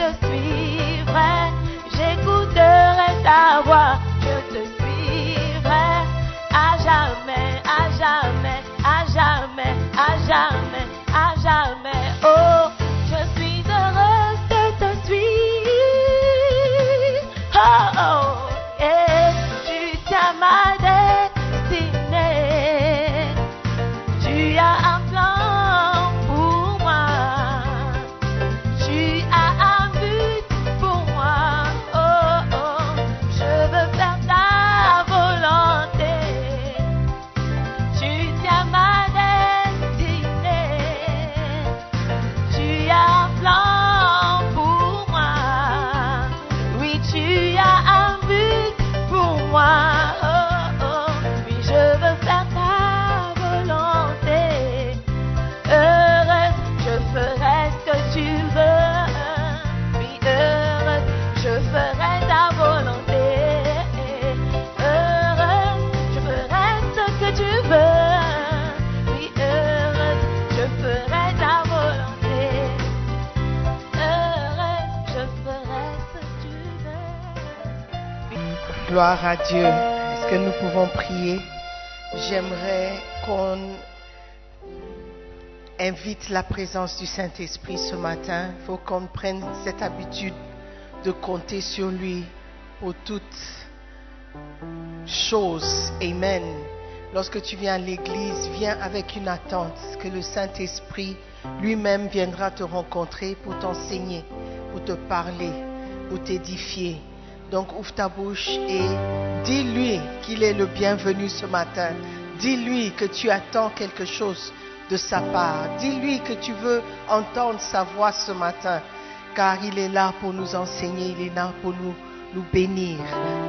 Santos. Gloire à Dieu. Est-ce que nous pouvons prier? J'aimerais qu'on invite la présence du Saint-Esprit ce matin. Il faut qu'on prenne cette habitude de compter sur lui pour toutes choses. Amen. Lorsque tu viens à l'église, viens avec une attente que le Saint-Esprit lui-même viendra te rencontrer pour t'enseigner, pour te parler, pour t'édifier. Donc ouvre ta bouche et dis-lui qu'il est le bienvenu ce matin. Dis-lui que tu attends quelque chose de sa part. Dis-lui que tu veux entendre sa voix ce matin, car il est là pour nous enseigner, il est là pour nous, bénir.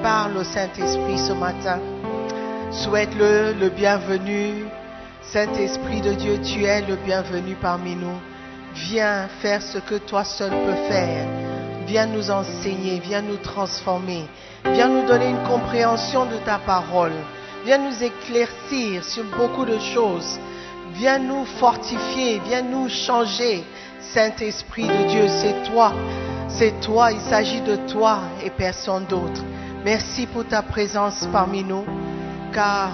Parle au Saint-Esprit ce matin. Souhaite-le le bienvenu. Saint-Esprit de Dieu, tu es le bienvenu parmi nous. Viens faire ce que toi seul peux faire. Viens nous enseigner, viens nous transformer, viens nous donner une compréhension de ta parole. Viens nous éclaircir sur beaucoup de choses. Viens nous fortifier, viens nous changer. Saint-Esprit de Dieu, c'est toi. C'est toi, il s'agit de toi et personne d'autre. Merci pour ta présence parmi nous, car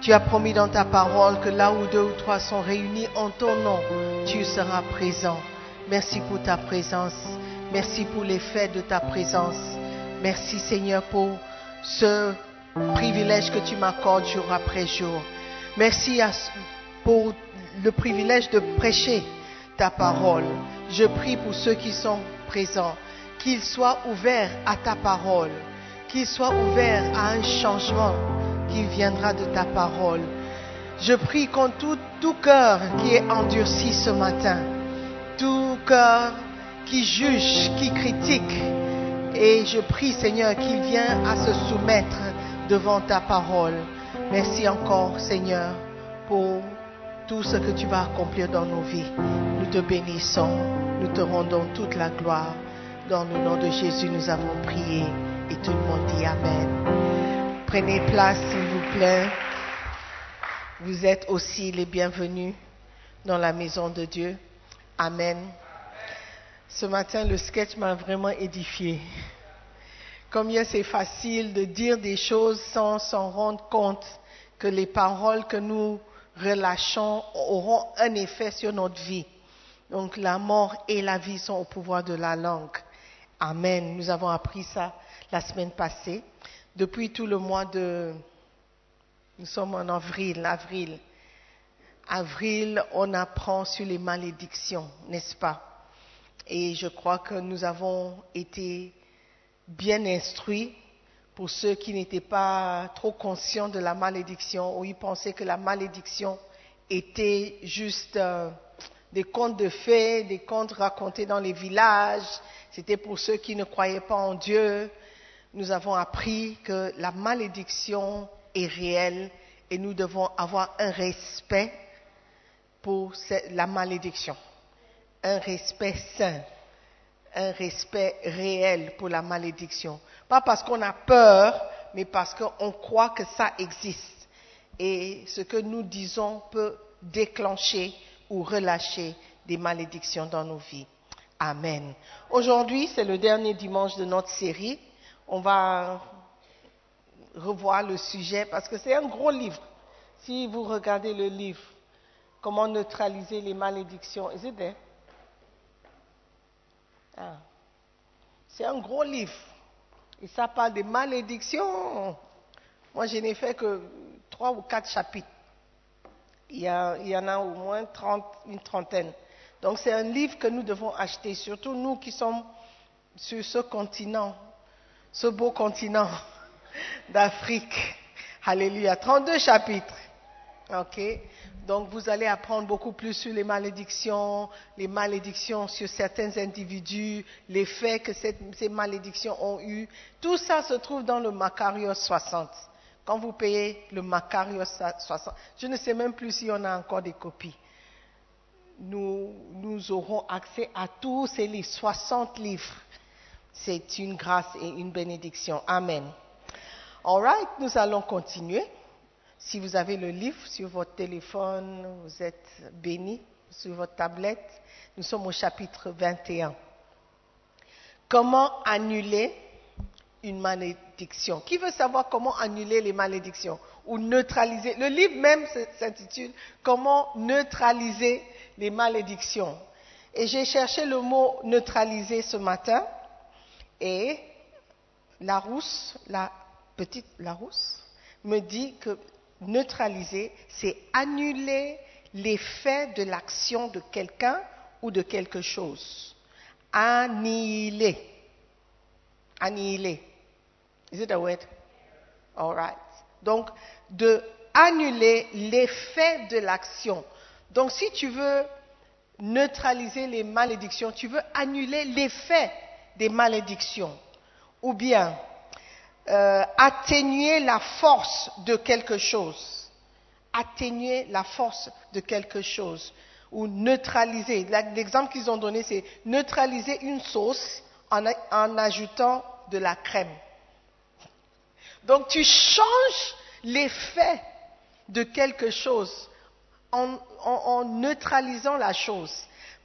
tu as promis dans ta parole que là où deux ou trois sont réunis en ton nom, tu seras présent. Merci pour ta présence. Merci pour l'effet de ta présence. Merci Seigneur pour ce privilège que tu m'accordes jour après jour. Merci pour le privilège de prêcher ta parole. Je prie pour ceux qui sont présents, qu'ils soient ouverts à ta parole, qu'ils soient ouverts à un changement qui viendra de ta parole. Je prie contre tout, tout cœur qui est endurci ce matin, tout cœur qui juge, qui critique. Et je prie, Seigneur, qu'il vienne à se soumettre devant ta parole. Merci encore, Seigneur, pour tout ce que tu vas accomplir dans nos vies. Nous te bénissons, nous te rendons toute la gloire. Dans le nom de Jésus, nous avons prié et tout le monde dit Amen. Prenez place, s'il vous plaît. Vous êtes aussi les bienvenus dans la maison de Dieu. Amen. Ce matin, le sketch m'a vraiment édifié. Combien c'est facile de dire des choses sans s'en rendre compte que les paroles que nous relâchons auront un effet sur notre vie. Donc la mort et la vie sont au pouvoir de la langue. Amen. Nous avons appris ça la semaine passée. Depuis tout le mois de... Nous sommes en avril, avril. Avril, on apprend sur les malédictions, n'est-ce pas? Et je crois que nous avons été bien instruits pour ceux qui n'étaient pas trop conscients de la malédiction ou ils pensaient que la malédiction était juste euh, des contes de fées, des contes racontés dans les villages. C'était pour ceux qui ne croyaient pas en Dieu. Nous avons appris que la malédiction est réelle et nous devons avoir un respect pour la malédiction, un respect sain un respect réel pour la malédiction. Pas parce qu'on a peur, mais parce qu'on croit que ça existe. Et ce que nous disons peut déclencher ou relâcher des malédictions dans nos vies. Amen. Aujourd'hui, c'est le dernier dimanche de notre série. On va revoir le sujet parce que c'est un gros livre. Si vous regardez le livre, Comment neutraliser les malédictions, is? Ah. C'est un gros livre. Et ça parle des malédictions. Moi, je n'ai fait que trois ou quatre chapitres. Il y, en a au moins 30, une trentaine. Donc, c'est un livre que nous devons acheter, surtout nous qui sommes sur ce continent, ce beau continent d'Afrique. Alléluia. 32 chapitres. OK Donc vous allez apprendre beaucoup plus sur les malédictions, les malédictions sur certains individus, l'effet que ces malédictions ont eu. Tout ça se trouve dans le Macarios 60. Quand vous payez le Macarios 60, je ne sais même plus si on a encore des copies. Nous, nous aurons accès à tous ces livres, 60 livres. C'est une grâce et une bénédiction. Amen. All right, nous allons continuer. Si vous avez le livre sur votre téléphone, vous êtes béni sur votre tablette. Nous sommes au chapitre 21. Comment annuler une malédiction? Qui veut savoir comment annuler les malédictions ou neutraliser? Le livre même s'intitule Comment neutraliser les malédictions. Et j'ai cherché le mot neutraliser ce matin et la rousse, la petite Larousse, me dit que neutraliser, c'est annuler l'effet de l'action de quelqu'un ou de quelque chose. Annihiler. Annihiler. Is it a word? All right. Donc, de annuler l'effet de l'action. Donc, si tu veux neutraliser les malédictions, tu veux annuler l'effet des malédictions. Ou bien, euh, atténuer la force de quelque chose. Atténuer la force de quelque chose. Ou neutraliser. L'exemple qu'ils ont donné, c'est neutraliser une sauce en, ajoutant de la crème. Donc tu changes l'effet de quelque chose en, neutralisant la chose.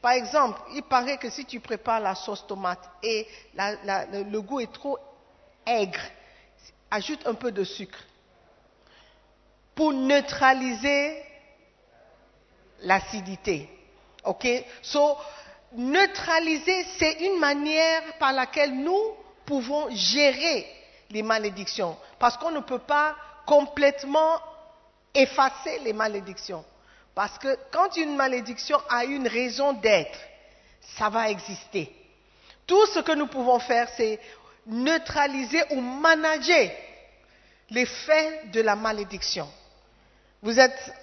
Par exemple, il paraît que si tu prépares la sauce tomate et le goût est trop aigre, ajoute un peu de sucre pour neutraliser l'acidité. OK? So, neutraliser, c'est une manière par laquelle nous pouvons gérer les malédictions. Parce qu'on ne peut pas complètement effacer les malédictions. Parce que quand une malédiction a une raison d'être, ça va exister. Tout ce que nous pouvons faire, c'est neutraliser ou manager l'effet de la malédiction. Vous êtes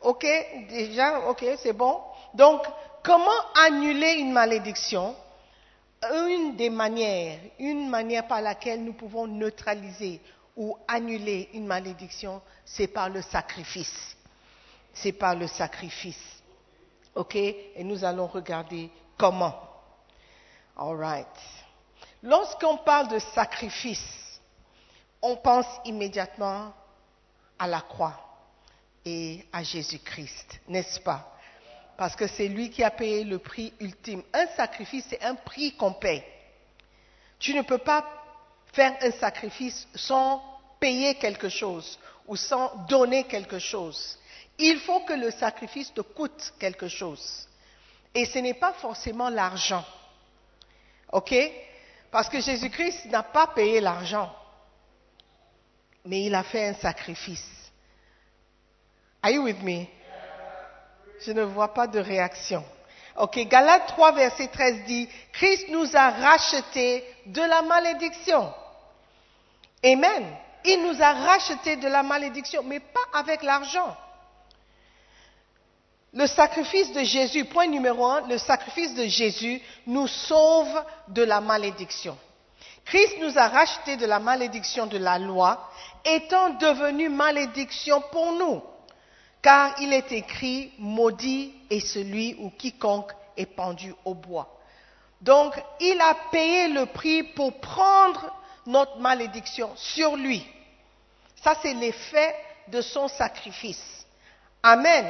OK déjà OK, c'est bon Donc, comment annuler une malédiction? Une des manières, une manière par laquelle nous pouvons neutraliser ou annuler une malédiction, c'est par le sacrifice. C'est par le sacrifice. OK? Et nous allons regarder comment. All right. Lorsqu'on parle de sacrifice, on pense immédiatement à la croix et à Jésus-Christ, n'est-ce pas? Parce que c'est lui qui a payé le prix ultime. Un sacrifice, c'est un prix qu'on paie. Tu ne peux pas faire un sacrifice sans payer quelque chose ou sans donner quelque chose. Il faut que le sacrifice te coûte quelque chose. Et ce n'est pas forcément l'argent. OK? Parce que Jésus-Christ n'a pas payé l'argent, mais il a fait un sacrifice. Are you with me? Je ne vois pas de réaction. Ok, Galates 3, verset 13 dit, Christ nous a rachetés de la malédiction. Amen. Il nous a rachetés de la malédiction, mais pas avec l'argent. Le sacrifice de Jésus, point numéro un, le sacrifice de Jésus nous sauve de la malédiction. Christ nous a rachetés de la malédiction de la loi, étant devenu malédiction pour nous. Car il est écrit, maudit est celui ou quiconque est pendu au bois. Donc, il a payé le prix pour prendre notre malédiction sur lui. Ça, c'est l'effet de son sacrifice. Amen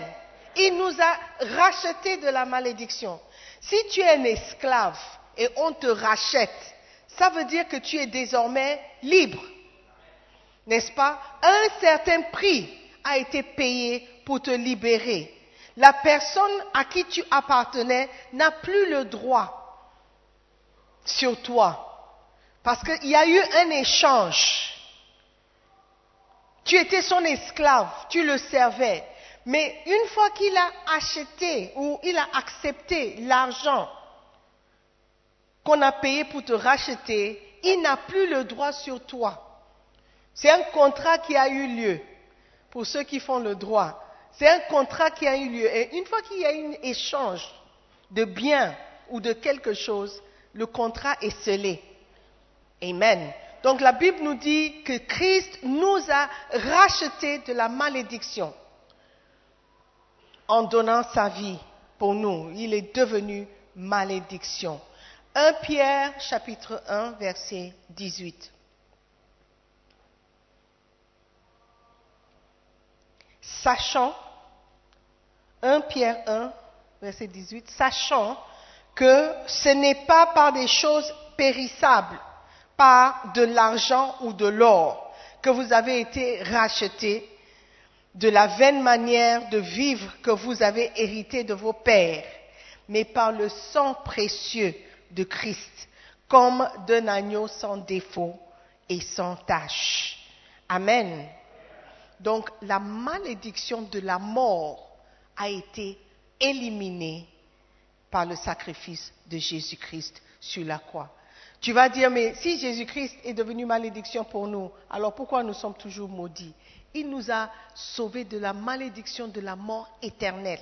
il nous a rachetés de la malédiction. Si tu es un esclave et on te rachète, ça veut dire que tu es désormais libre. N'est-ce pas? Un certain prix a été payé pour te libérer. La personne à qui tu appartenais n'a plus le droit sur toi. Parce qu'il y a eu un échange. Tu étais son esclave, tu le servais. Mais une fois qu'il a acheté ou il a accepté l'argent qu'on a payé pour te racheter, il n'a plus le droit sur toi. C'est un contrat qui a eu lieu pour ceux qui font le droit. C'est un contrat qui a eu lieu. Et une fois qu'il y a un échange de biens ou de quelque chose, le contrat est scellé. Amen. Donc la Bible nous dit que Christ nous a rachetés de la malédiction en donnant sa vie pour nous. Il est devenu malédiction. 1 Pierre chapitre 1 verset 18. Sachant, 1 Pierre 1 verset 18, sachant que ce n'est pas par des choses périssables, par de l'argent ou de l'or, que vous avez été rachetés de la vaine manière de vivre que vous avez hérité de vos pères, mais par le sang précieux de Christ, comme d'un agneau sans défaut et sans tache. Amen. Donc la malédiction de la mort a été éliminée par le sacrifice de Jésus-Christ sur la croix. Tu vas dire, mais si Jésus-Christ est devenu malédiction pour nous, alors pourquoi nous sommes toujours maudits? Il nous a sauvés de la malédiction de la mort éternelle.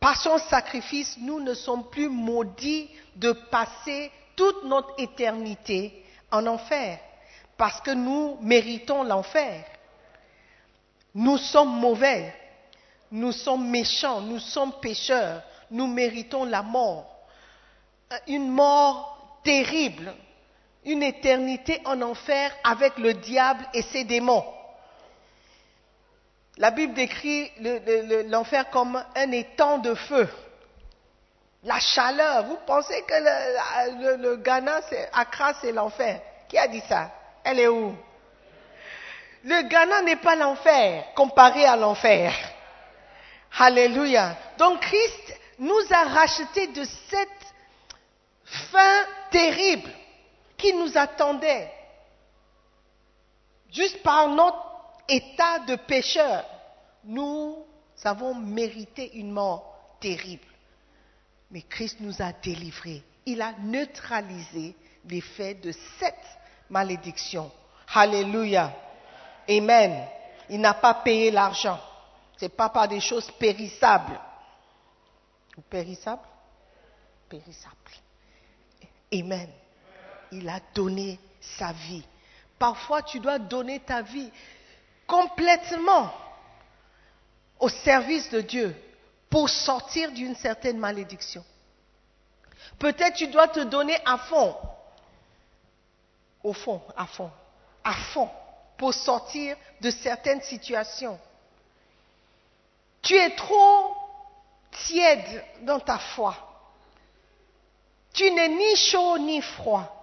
Par son sacrifice, nous ne sommes plus maudits de passer toute notre éternité en enfer, parce que nous méritons l'enfer. Nous sommes mauvais, nous sommes méchants, nous sommes pécheurs, nous méritons la mort. Une mort terrible, une éternité en enfer avec le diable et ses démons. La Bible décrit le- le- le- l'enfer comme un étang de feu. La chaleur, vous pensez que le, Ghana, Accra, c'est l'enfer. Qui a dit ça? Elle est où? Le Ghana n'est pas l'enfer comparé à l'enfer. Alléluia. Donc Christ nous a rachetés de cette fin terrible qui nous attendait. Juste par notre état de pécheur, nous avons mérité une mort terrible. Mais Christ nous a délivrés. Il a neutralisé l'effet de cette malédiction. Alléluia. Amen. Il n'a pas payé l'argent. Ce n'est pas par des choses périssables. Ou périssables? Périssables. Amen. Il a donné sa vie. Parfois, tu dois donner ta vie complètement au service de Dieu pour sortir d'une certaine malédiction. Peut-être tu dois te donner à fond, au fond, à fond, à fond, pour sortir de certaines situations. Tu es trop tiède dans ta foi. Tu n'es ni chaud ni froid.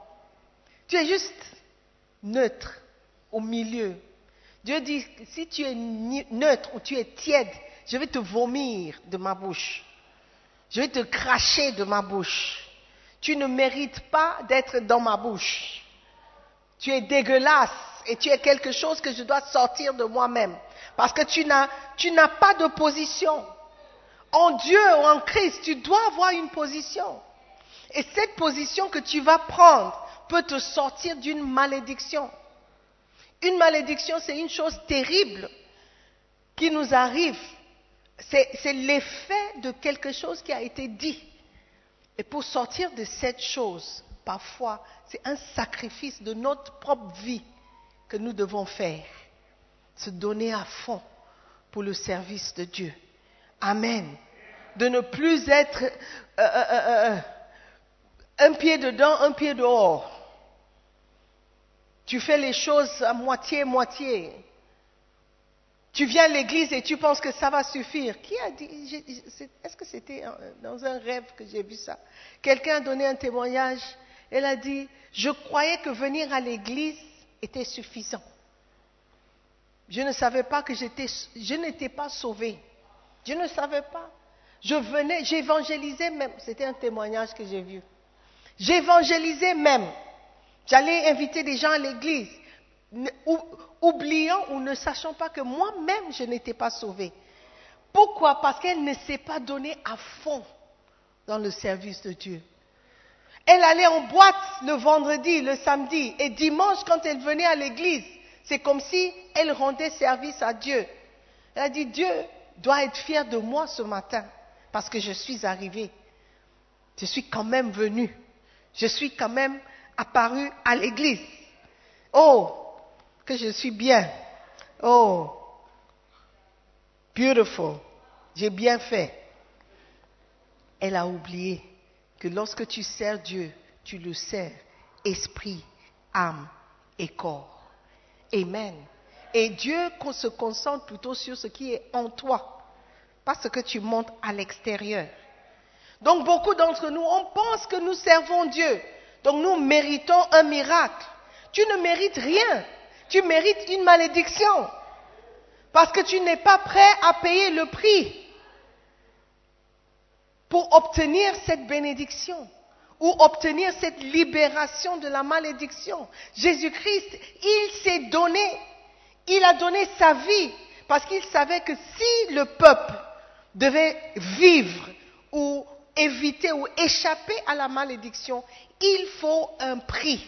Tu es juste neutre au milieu. Dieu dit, si tu es neutre ou tu es tiède, je vais te vomir de ma bouche. Je vais te cracher de ma bouche. Tu ne mérites pas d'être dans ma bouche. Tu es dégueulasse et tu es quelque chose que je dois sortir de moi-même. Parce que tu n'as pas de position. En Dieu ou en Christ, tu dois avoir une position. Et cette position que tu vas prendre peut te sortir d'une malédiction. Une malédiction, c'est une chose terrible qui nous arrive. C'est l'effet de quelque chose qui a été dit. Et pour sortir de cette chose, parfois, c'est un sacrifice de notre propre vie que nous devons faire. Se donner à fond pour le service de Dieu. Amen. De ne plus être euh, euh, euh, un pied dedans, un pied dehors. Tu fais les choses à moitié, moitié. Tu viens à l'église et tu penses que ça va suffire. Qui a dit Est-ce que c'était dans un rêve que j'ai vu ça? Quelqu'un a donné un témoignage. Elle a dit Je croyais que venir à l'église était suffisant. Je ne savais pas que je n'étais pas sauvée. Je ne savais pas. Je venais, j'évangélisais même. C'était un témoignage que j'ai vu. J'évangélisais même. J'allais inviter des gens à l'église, oubliant ou ne sachant pas que moi-même je n'étais pas sauvée. Pourquoi? Parce qu'elle ne s'est pas donnée à fond dans le service de Dieu. Elle allait en boîte le vendredi, le samedi, et dimanche quand elle venait à l'église, c'est comme si elle rendait service à Dieu. Elle a dit, Dieu doit être fier de moi ce matin, parce que je suis arrivée. Je suis quand même venue. Je suis quand même apparue à l'église. Oh, que je suis bien. Oh, beautiful. J'ai bien fait. Elle a oublié que lorsque tu sers Dieu, tu le sers esprit, âme et corps. Amen. Et Dieu qu'on se concentre plutôt sur ce qui est en toi, pas ce que tu montres à l'extérieur. Donc beaucoup d'entre nous, on pense que nous servons Dieu. Donc nous méritons un miracle. Tu ne mérites rien. Tu mérites une malédiction. Parce que tu n'es pas prêt à payer le prix pour obtenir cette bénédiction ou obtenir cette libération de la malédiction. Jésus-Christ, il s'est donné, il a donné sa vie parce qu'il savait que si le peuple devait vivre ou éviter ou échapper à la malédiction, il faut un prix.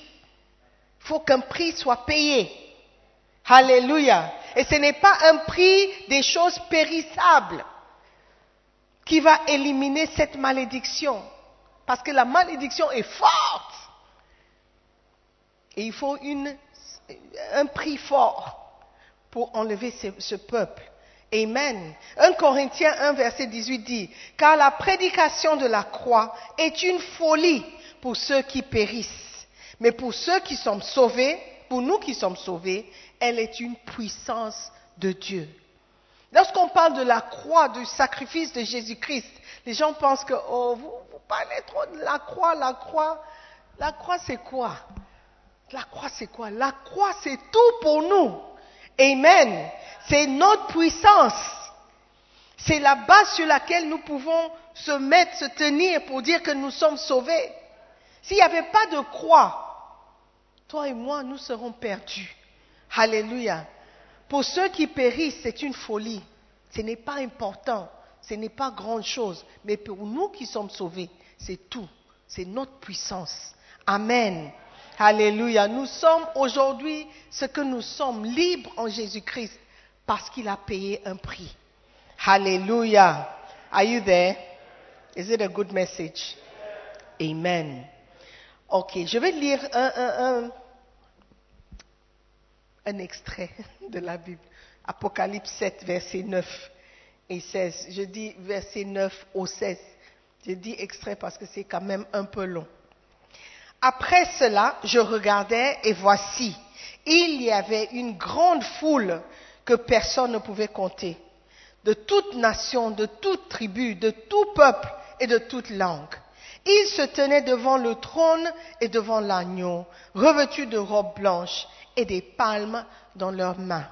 Il faut qu'un prix soit payé. Alléluia. Et ce n'est pas un prix des choses périssables qui va éliminer cette malédiction. Parce que la malédiction est forte. Et il faut un prix fort pour enlever ce peuple. Amen. 1 Corinthiens 1, verset 18 dit, car la prédication de la croix est une folie pour ceux qui périssent. Mais pour ceux qui sont sauvés, pour nous qui sommes sauvés, elle est une puissance de Dieu. Lorsqu'on parle de la croix, du sacrifice de Jésus-Christ, les gens pensent que, oh, vous, vous parlez trop de la croix, la croix. La croix, c'est quoi? La croix, c'est quoi? La croix, c'est tout pour nous. Amen. C'est notre puissance. C'est la base sur laquelle nous pouvons se mettre, se tenir pour dire que nous sommes sauvés. S'il n'y avait pas de croix, toi et moi, nous serons perdus. Alléluia. Pour ceux qui périssent, c'est une folie. Ce n'est pas important. Ce n'est pas grand-chose. Mais pour nous qui sommes sauvés, c'est tout. C'est notre puissance. Amen. Alléluia. Nous sommes aujourd'hui ce que nous sommes, libres en Jésus-Christ, parce qu'il a payé un prix. Alléluia. Are you there? Is it a good message? Amen. Ok, je vais lire un, extrait de la Bible. Apocalypse 7, verset 9 et 16. Je dis verset 9 au 16. Je dis extrait parce que c'est quand même un peu long. Après cela, je regardais et voici, il y avait une grande foule que personne ne pouvait compter, de toute nation, de toute tribu, de tout peuple et de toute langue. Ils se tenaient devant le trône et devant l'agneau, revêtus de robes blanches et des palmes dans leurs mains.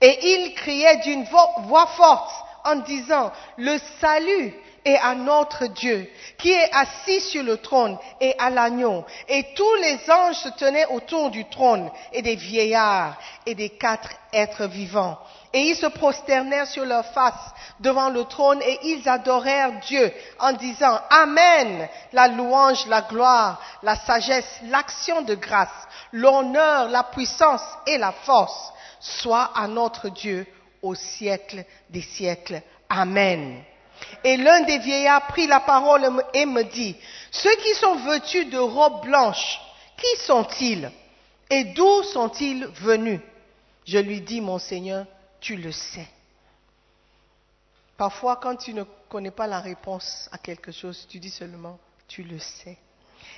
Et ils criaient d'une voix forte en disant, le salut est à notre Dieu, qui est assis sur le trône et à l'agneau. Et tous les anges se tenaient autour du trône, et des vieillards, et des quatre êtres vivants. Et ils se prosternèrent sur leur face devant le trône, et ils adorèrent Dieu en disant, Amen, la louange, la gloire, la sagesse, l'action de grâce, l'honneur, la puissance et la force, soit à notre Dieu au siècle des siècles. Amen. Et l'un des vieillards prit la parole et me dit, ceux qui sont vêtus de robes blanches, qui sont-ils et d'où sont-ils venus? Je lui dis, mon Seigneur, tu le sais. Parfois, quand tu ne connais pas la réponse à quelque chose, tu dis seulement, tu le sais.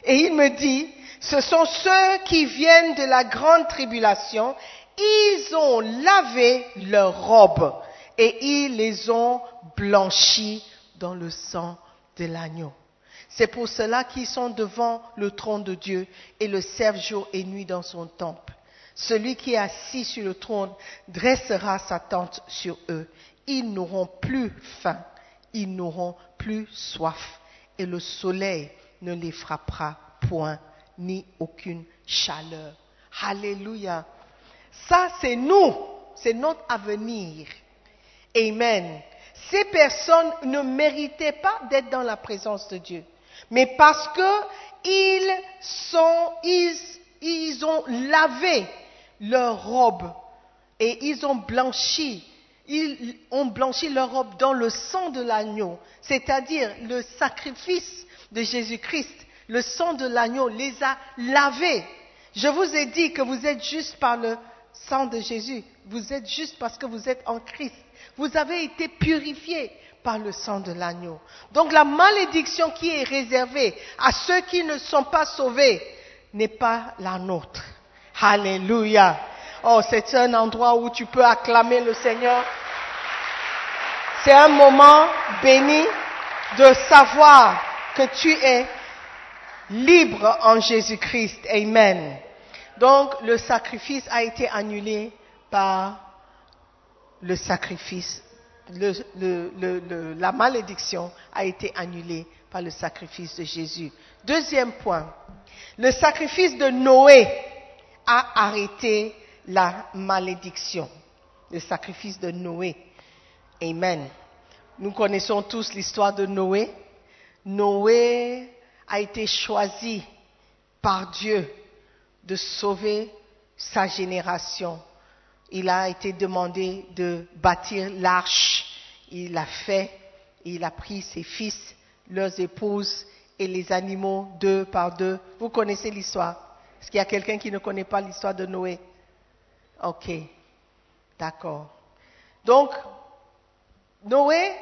Et il me dit, ce sont ceux qui viennent de la grande tribulation, ils ont lavé leurs robes et ils les ont blanchis dans le sang de l'agneau. C'est pour cela qu'ils sont devant le trône de Dieu et le servent jour et nuit dans son temple. Celui qui est assis sur le trône dressera sa tente sur eux. Ils n'auront plus faim, ils n'auront plus soif, et le soleil ne les frappera point, ni aucune chaleur. Alléluia. Ça, c'est nous, c'est notre avenir. Amen. Ces personnes ne méritaient pas d'être dans la présence de Dieu, mais parce que ils ont lavé leurs robes et ils ont blanchi, ils ont blanchi leurs robes dans le sang de l'agneau, c'est-à-dire le sacrifice de Jésus-Christ, le sang de l'agneau les a lavés. Je vous ai dit que vous êtes juste par le sang de Jésus, vous êtes juste parce que vous êtes en Christ. Vous avez été purifiés par le sang de l'agneau. Donc la malédiction qui est réservée à ceux qui ne sont pas sauvés n'est pas la nôtre. Alléluia. Oh, c'est un endroit où tu peux acclamer le Seigneur. C'est un moment béni de savoir que tu es libre en Jésus-Christ. Amen. Donc le sacrifice a été annulé par le sacrifice. La malédiction a été annulée par le sacrifice de Jésus. Deuxième point, le sacrifice de Noé a arrêté la malédiction. Le sacrifice de Noé. Amen. Nous connaissons tous l'histoire de Noé. Noé a été choisi par Dieu de sauver sa génération. Il a été demandé de bâtir l'arche. Il l'a fait. Il a pris ses fils, leurs épouses et les animaux deux par deux. Vous connaissez l'histoire? Est-ce qu'il y a quelqu'un qui ne connaît pas l'histoire de Noé? Ok. D'accord. Donc, Noé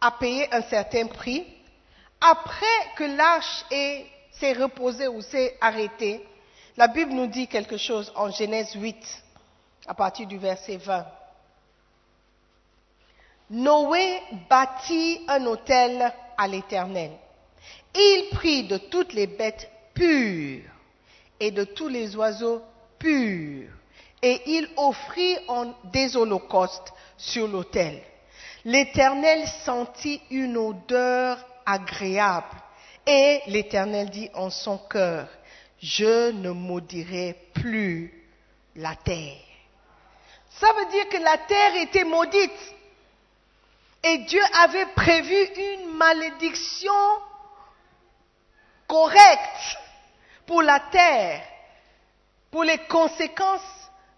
a payé un certain prix. Après que l'arche est- s'est reposée ou s'est arrêtée, la Bible nous dit quelque chose en Genèse 8, à partir du verset 20. Noé bâtit un autel à l'Éternel. Il prit de toutes les bêtes pures et de tous les oiseaux purs, et il offrit en des holocaustes sur l'autel. L'Éternel sentit une odeur agréable, et l'Éternel dit en son cœur, je ne maudirai plus la terre. Ça veut dire que la terre était maudite. Et Dieu avait prévu une malédiction correcte pour la terre, pour les conséquences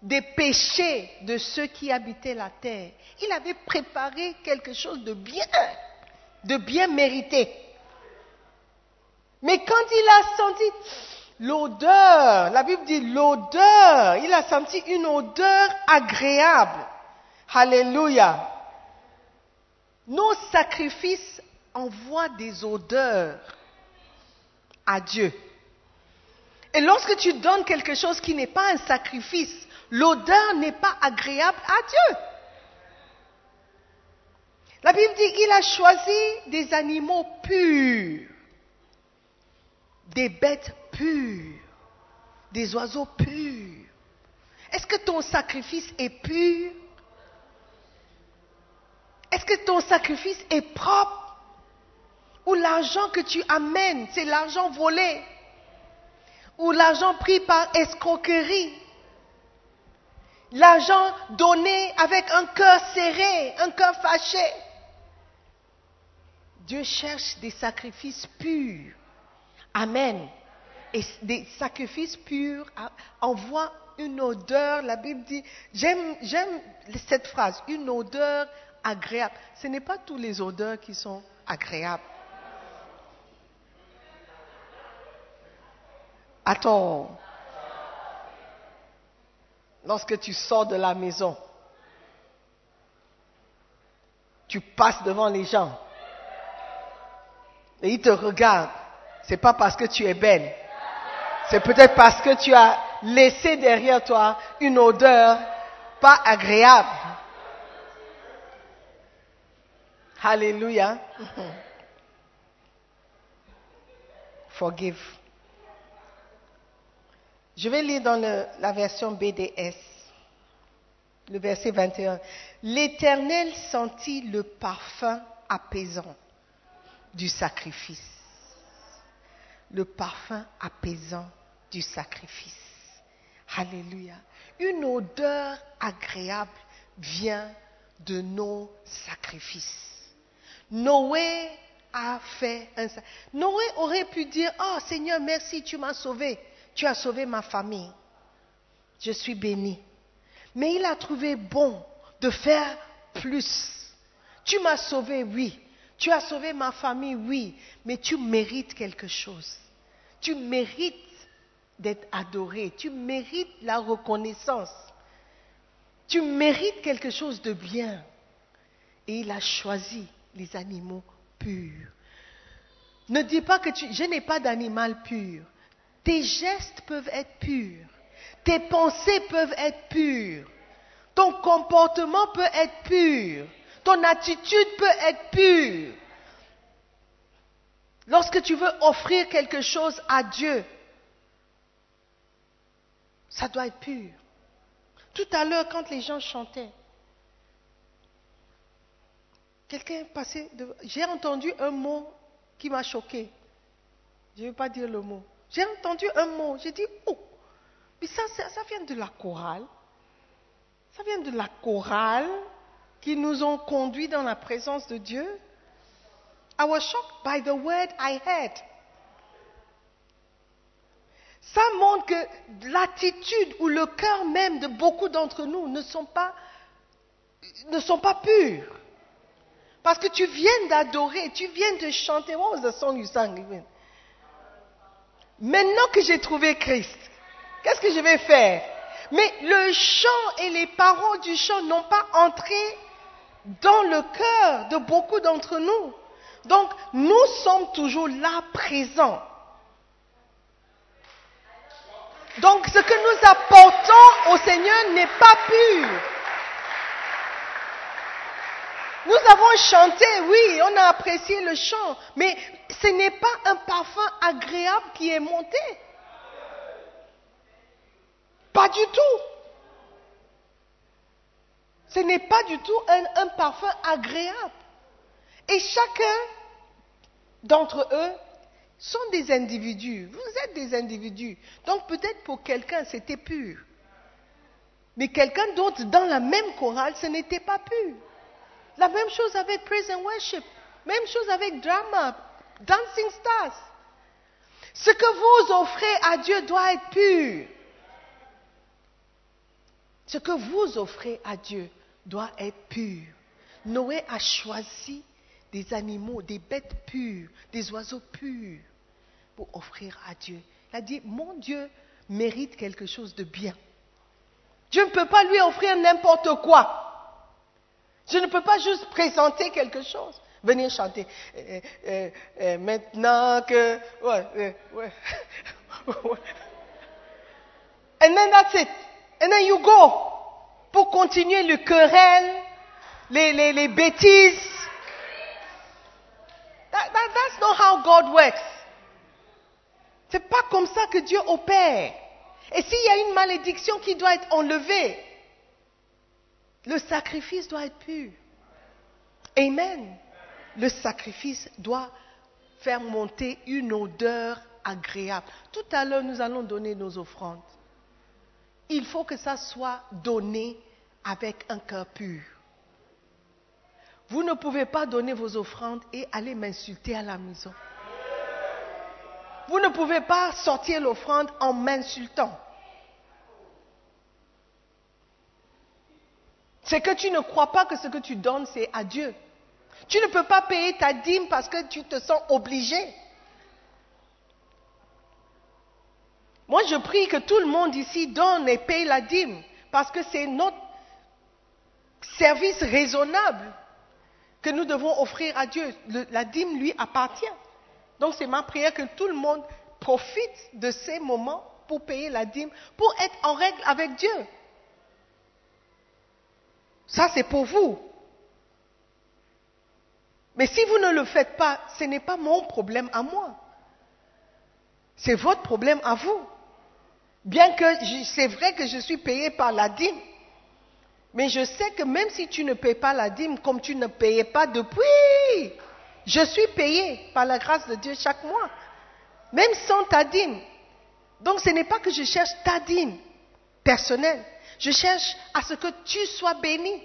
des péchés de ceux qui habitaient la terre. Il avait préparé quelque chose de bien, de bien mérité. Mais quand il a senti l'odeur, la Bible dit l'odeur, il a senti une odeur agréable. Alléluia. Nos sacrifices envoient des odeurs à Dieu. Et lorsque tu donnes quelque chose qui n'est pas un sacrifice, l'odeur n'est pas agréable à Dieu. La Bible dit qu'il a choisi des animaux purs, des bêtes pures, des oiseaux purs. Est-ce que ton sacrifice est pur? Est-ce que ton sacrifice est propre? Ou l'argent que tu amènes, c'est l'argent volé Ou l'argent pris par escroquerie L'argent donné avec un cœur serré, un cœur fâché Dieu cherche des sacrifices purs. Amen. Et des sacrifices purs envoient une odeur, la Bible dit, j'aime, j'aime cette phrase, une odeur agréable. Ce n'est pas toutes les odeurs qui sont agréables. Attends. Lorsque tu sors de la maison, tu passes devant les gens et ils te regardent. C'est pas parce que tu es belle. C'est peut-être parce que tu as laissé derrière toi une odeur pas agréable. Alléluia. Forgive. Je vais lire dans la version BDS, le verset 21. L'Éternel sentit le parfum apaisant du sacrifice. Le parfum apaisant du sacrifice. Alléluia. Une odeur agréable vient de nos sacrifices. Noé a fait un Noé aurait pu dire, oh Seigneur, merci, tu m'as sauvé. Tu as sauvé ma famille. Je suis béni. Mais il a trouvé bon de faire plus. Tu m'as sauvé, oui. Tu as sauvé ma famille, oui. Mais tu mérites quelque chose. Tu mérites d'être adoré. Tu mérites la reconnaissance. Tu mérites quelque chose de bien. Et il a choisi les animaux purs. Ne dis pas que je n'ai pas d'animal pur. Tes gestes peuvent être purs. Tes pensées peuvent être pures. Ton comportement peut être pur. Ton attitude peut être pure. Lorsque tu veux offrir quelque chose à Dieu, ça doit être pur. Tout à l'heure, quand les gens chantaient, quelqu'un passé. de- J'ai entendu un mot qui m'a choqué. Je ne vais pas dire le mot. J'ai entendu un mot. J'ai dit, oh, mais ça, ça vient de la chorale. Ça vient de la chorale qui nous ont conduits dans la présence de Dieu. I was shocked by the word I heard. Ça montre que l'attitude ou le cœur même de beaucoup d'entre nous ne sont pas, ne sont pas purs. Parce que tu viens d'adorer, tu viens de chanter. What was the song you sang? Maintenant que j'ai trouvé Christ, qu'est-ce que je vais faire? Mais le chant et les paroles du chant n'ont pas entré dans le cœur de beaucoup d'entre nous. Donc, nous sommes toujours là présents. Donc, ce que nous apportons au Seigneur n'est pas pur. Nous avons chanté, oui, on a apprécié le chant, mais ce n'est pas un parfum agréable qui est monté. Pas du tout. Ce n'est pas du tout un, parfum agréable. Et chacun d'entre eux sont des individus. Vous êtes des individus. Donc peut-être pour quelqu'un c'était pur. Mais quelqu'un d'autre dans la même chorale, ce n'était pas pur. La même chose avec Praise and Worship. Même chose avec Drama, Dancing Stars. Ce que vous offrez à Dieu doit être pur. Ce que vous offrez à Dieu doit être pur. Noé a choisi des animaux, des bêtes pures, des oiseaux purs pour offrir à Dieu. Il a dit, mon Dieu mérite quelque chose de bien. Je ne peux pas lui offrir n'importe quoi. Je ne peux pas juste présenter quelque chose. Venir chanter. Euh, euh, euh, maintenant que... Ouais. ouais. And then that's it. And then you go. Pour continuer le querelle, les, les, les bêtises. That, that, that's not how God works. C'est pas comme ça que Dieu opère. Et s'il y a une malédiction qui doit être enlevée, le sacrifice doit être pur. Amen. Le sacrifice doit faire monter une odeur agréable. Tout à l'heure, nous allons donner nos offrandes. Il faut que ça soit donné avec un cœur pur. Vous ne pouvez pas donner vos offrandes et aller m'insulter à la maison. Vous ne pouvez pas sortir l'offrande en m'insultant. C'est que tu ne crois pas que ce que tu donnes, c'est à Dieu. Tu ne peux pas payer ta dîme parce que tu te sens obligé. Moi, je prie que tout le monde ici donne et paye la dîme parce que c'est notre service raisonnable que nous devons offrir à Dieu. La dîme lui appartient. Donc c'est ma prière que tout le monde profite de ces moments pour payer la dîme, pour être en règle avec Dieu. Ça, c'est pour vous. Mais si vous ne le faites pas, ce n'est pas mon problème à moi. C'est votre problème à vous. Bien que c'est vrai que je suis payé par la dîme, mais je sais que même si tu ne payes pas la dîme comme tu ne payais pas depuis, je suis payé par la grâce de Dieu chaque mois, même sans ta dîme. Donc ce n'est pas que je cherche ta dîme personnelle, je cherche à ce que tu sois béni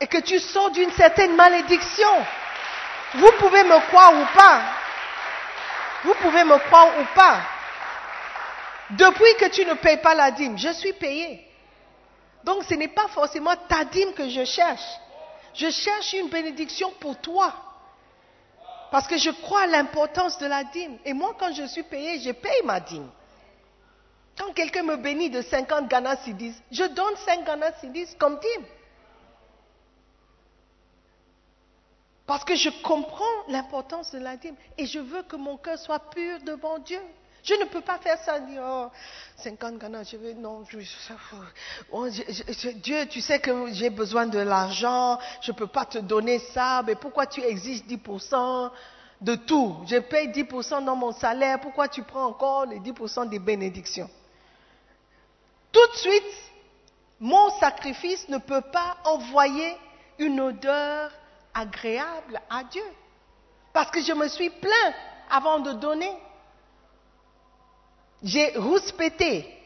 et que tu sors d'une certaine malédiction. Vous pouvez me croire ou pas. Vous pouvez me croire ou pas. Depuis que tu ne payes pas la dîme, je suis payé. Donc ce n'est pas forcément ta dîme que je cherche. Je cherche une bénédiction pour toi. Parce que je crois à l'importance de la dîme. Et moi, quand je suis payé, je paye ma dîme. Quand quelqu'un me bénit de 50 Ghana Cedis, je donne 5 Ghana Cedis comme dîme. Parce que je comprends l'importance de la dîme et je veux que mon cœur soit pur devant Dieu. Je ne peux pas faire ça, dire, oh, 50 Ghana, je veux, non, oh, je- je- Dieu, tu sais que j'ai besoin de l'argent, je ne peux pas te donner ça, mais pourquoi tu exiges 10% de tout? Je paye 10% dans mon salaire. Pourquoi tu prends encore les 10% des bénédictions? Tout de suite, mon sacrifice ne peut pas envoyer une odeur agréable à Dieu. Parce que je me suis plaint avant de donner. J'ai rouspété.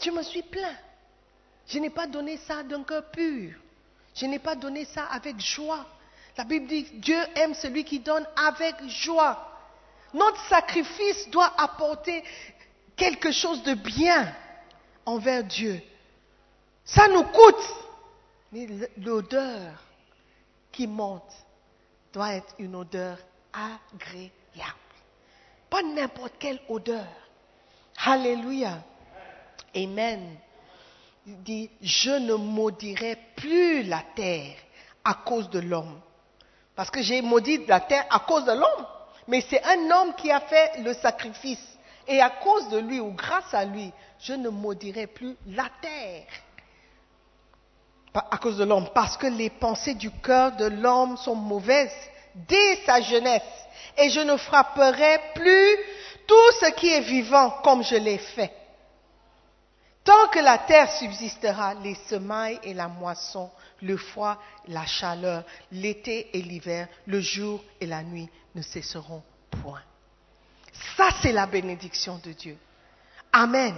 Je me suis plaint. Je n'ai pas donné ça d'un cœur pur. Je n'ai pas donné ça avec joie. La Bible dit, Dieu aime celui qui donne avec joie. Notre sacrifice doit apporter quelque chose de bien envers Dieu. Ça nous coûte, mais l'odeur qui monte doit être une odeur agréable. Pas n'importe quelle odeur. Alléluia. Amen. Il dit, je ne maudirai plus la terre à cause de l'homme. Parce que j'ai maudit la terre à cause de l'homme. Mais c'est un homme qui a fait le sacrifice. Et à cause de lui ou grâce à lui, je ne maudirai plus la terre. À cause de l'homme. Parce que les pensées du cœur de l'homme sont mauvaises dès sa jeunesse. Et je ne frapperai plus tout ce qui est vivant comme je l'ai fait. Tant que la terre subsistera, les semailles et la moisson, le froid, la chaleur, l'été et l'hiver, le jour et la nuit ne cesseront point. Ça, c'est la bénédiction de Dieu. Amen.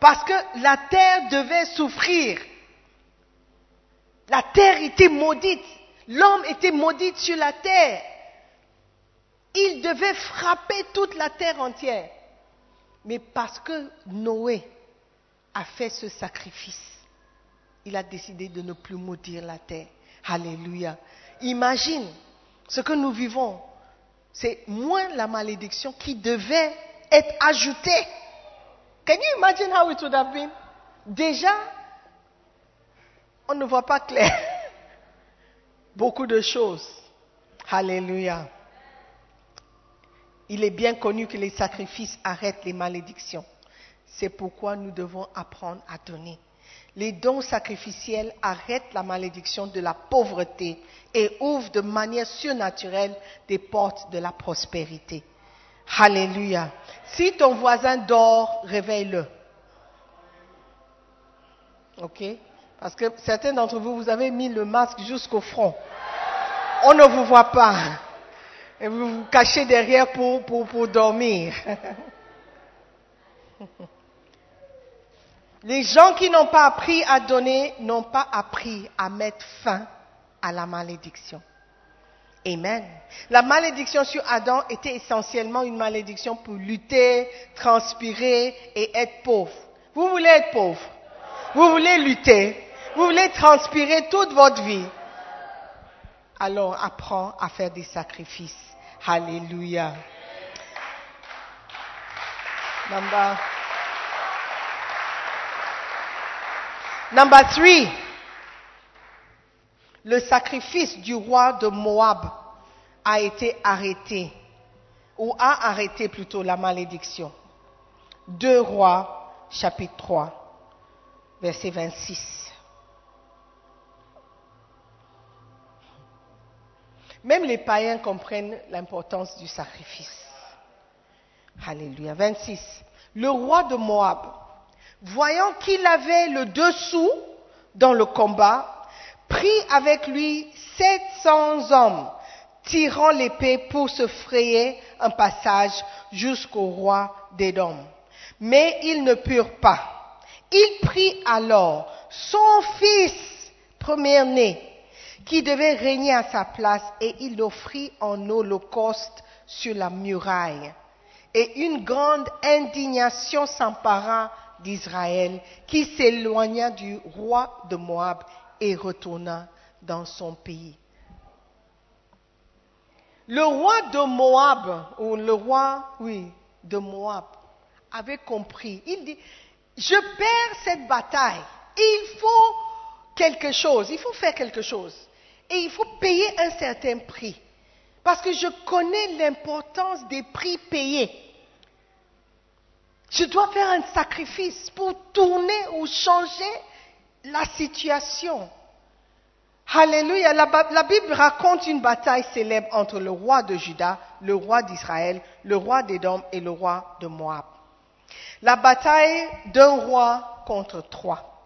Parce que la terre devait souffrir. La terre était maudite. L'homme était maudit sur la terre. Il devait frapper toute la terre entière. Mais parce que Noé a fait ce sacrifice, il a décidé de ne plus maudire la terre. Alléluia. Imagine ce que nous vivons. C'est moins la malédiction qui devait être ajoutée. Can you imagine how it would have been? Déjà, on ne voit pas clair. Beaucoup de choses. Alléluia. Il est bien connu que les sacrifices arrêtent les malédictions. C'est pourquoi nous devons apprendre à donner. Les dons sacrificiels arrêtent la malédiction de la pauvreté et ouvrent de manière surnaturelle des portes de la prospérité. Alléluia. Si ton voisin dort, réveille-le. OK? Parce que certains d'entre vous, vous avez mis le masque jusqu'au front. On ne vous voit pas. Et vous vous cachez derrière pour, pour, pour dormir. Les gens qui n'ont pas appris à donner n'ont pas appris à mettre fin à la malédiction. Amen. La malédiction sur Adam était essentiellement une malédiction pour lutter, transpirer et être pauvre. Vous voulez être pauvre Vous voulez lutter Vous voulez transpirer toute votre vie Alors apprends à faire des sacrifices. Alléluia. Number, number three. Le sacrifice du roi de Moab a été arrêté, ou a arrêté plutôt la malédiction. Deux rois, chapitre 3, verset 26. Même les païens comprennent l'importance du sacrifice. Alléluia. 26. Le roi de Moab, voyant qu'il avait le dessous dans le combat, prit avec lui 700 hommes, tirant l'épée pour se frayer un passage jusqu'au roi d'Édom. Mais ils ne purent pas. Il prit alors son fils premier-né, qui devait régner à sa place, et il l'offrit en holocauste sur la muraille. Et une grande indignation s'empara d'Israël, qui s'éloigna du roi de Moab et retourna dans son pays. Le roi de Moab, ou le roi, oui, de Moab, avait compris. Il dit, je perds cette bataille. Il faut quelque chose, il faut faire quelque chose. Et il faut payer un certain prix. Parce que je connais l'importance des prix payés. Je dois faire un sacrifice pour tourner ou changer la situation. Alléluia. La, Bible raconte une bataille célèbre entre le roi de Juda, le roi d'Israël, le roi d'Édom et le roi de Moab. La bataille d'un roi contre trois.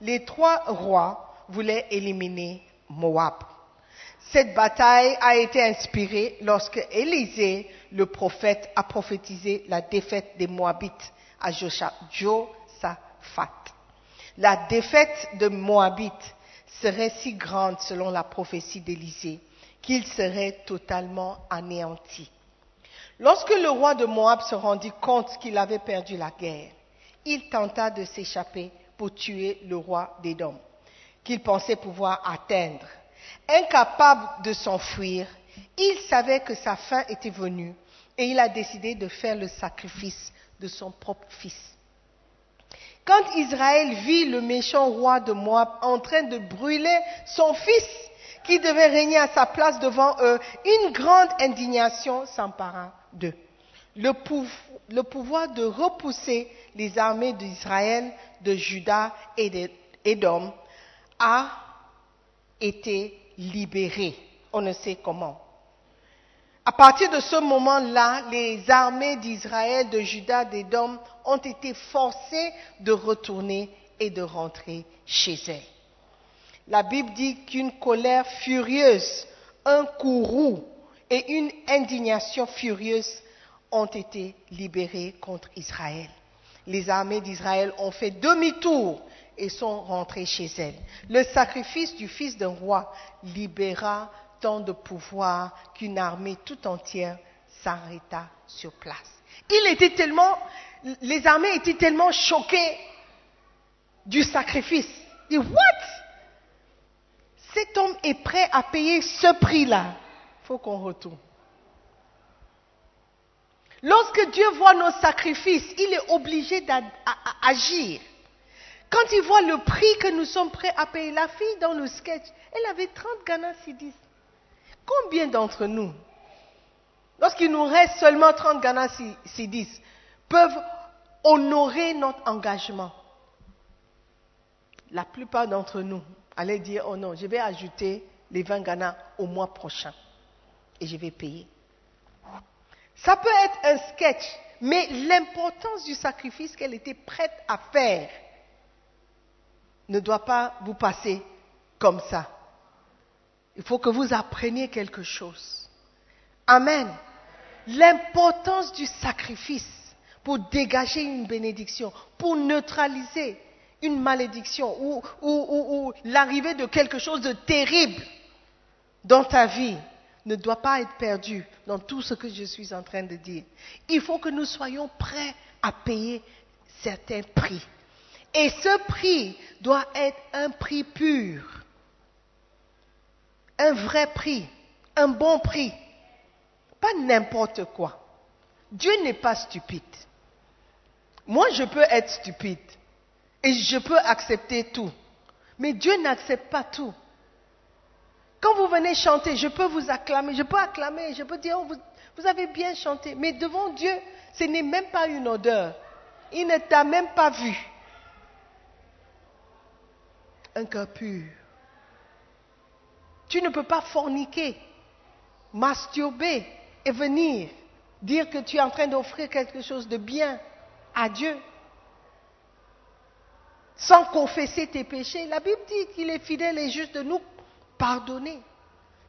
Les trois rois voulaient éliminer Moab. Cette bataille a été inspirée lorsque Élisée, le prophète, a prophétisé la défaite des Moabites à Josaphat. La défaite de Moabites serait si grande selon la prophétie d'Élisée qu'il serait totalement anéanti. Lorsque le roi de Moab se rendit compte qu'il avait perdu la guerre, il tenta de s'échapper pour tuer le roi d'Édom, qu'il pensait pouvoir atteindre. Incapable de s'enfuir, il savait que sa fin était venue et il a décidé de faire le sacrifice de son propre fils. Quand Israël vit le méchant roi de Moab en train de brûler son fils qui devait régner à sa place devant eux, une grande indignation s'empara d'eux. Le, pou- le pouvoir de repousser les armées d'Israël, de Juda et d'Édom a été libéré. On ne sait comment. À partir de ce moment-là, les armées d'Israël, de Juda, d'Édom ont été forcées de retourner et de rentrer chez elles. La Bible dit qu'une colère furieuse, un courroux et une indignation furieuse ont été libérés contre Israël. Les armées d'Israël ont fait demi-tour et sont rentrées chez elles. Le sacrifice du fils d'un roi libéra tant de pouvoir qu'une armée tout entière s'arrêta sur place. Il était tellement, les armées étaient tellement choquées du sacrifice. Disent, what? Cet homme est prêt à payer ce prix-là. Faut qu'on retourne. Lorsque Dieu voit nos sacrifices, il est obligé d'agir. Quand il voit le prix que nous sommes prêts à payer, la fille dans le sketch, elle avait 30 Ghana Cedis. Combien d'entre nous, lorsqu'il nous reste seulement 30 Ghana Cedis, peuvent honorer notre engagement? La plupart d'entre nous allaient dire, oh non, je vais ajouter les 20 Ghana au mois prochain et je vais payer. Ça peut être un sketch, mais l'importance du sacrifice qu'elle était prête à faire ne doit pas vous passer comme ça. Il faut que vous appreniez quelque chose. Amen. L'importance du sacrifice pour dégager une bénédiction, pour neutraliser une malédiction ou, l'arrivée de quelque chose de terrible dans ta vie ne doit pas être perdu dans tout ce que je suis en train de dire. Il faut que nous soyons prêts à payer certains prix. Et ce prix doit être un prix pur, un vrai prix, un bon prix, pas n'importe quoi. Dieu n'est pas stupide. Moi, je peux être stupide et je peux accepter tout, mais Dieu n'accepte pas tout. Quand vous venez chanter, je peux vous acclamer, je peux acclamer, je peux dire, oh, vous, vous, avez bien chanté, mais devant Dieu, ce n'est même pas une odeur. Il ne t'a même pas vu. Un cœur pur. Tu ne peux pas forniquer, masturber et venir dire que tu es en train d'offrir quelque chose de bien à Dieu sans confesser tes péchés. La Bible dit qu'il est fidèle et juste de nous pardonner.